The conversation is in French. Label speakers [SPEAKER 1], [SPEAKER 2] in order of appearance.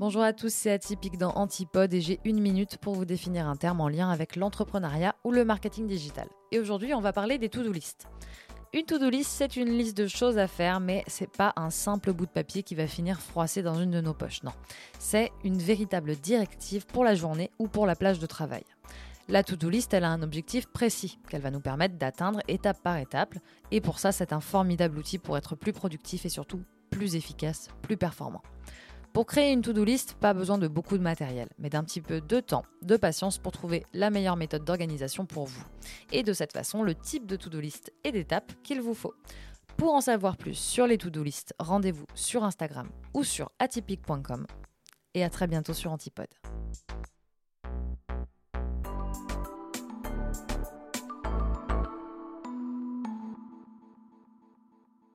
[SPEAKER 1] Bonjour à tous, c'est Atypique dans Antipode et j'ai une minute pour vous définir un terme en lien avec l'entrepreneuriat ou le marketing digital. Et aujourd'hui, on va parler des to-do list. Une to-do list, c'est une liste de choses à faire, mais c'est pas un simple bout de papier qui va finir froissé dans une de nos poches. Non, c'est une véritable directive pour la journée ou pour la plage de travail. La to-do list, elle a un objectif précis qu'elle va nous permettre d'atteindre étape par étape, et pour ça, c'est un formidable outil pour être plus productif et surtout plus efficace, plus performant. Pour créer une to-do list, pas besoin de beaucoup de matériel, mais d'un petit peu de temps, de patience pour trouver la meilleure méthode d'organisation pour vous. Et de cette façon, le type de to-do list et d'étapes qu'il vous faut. Pour en savoir plus sur les to-do list, rendez-vous sur Instagram ou sur atypique.com. Et à très bientôt sur Antipode.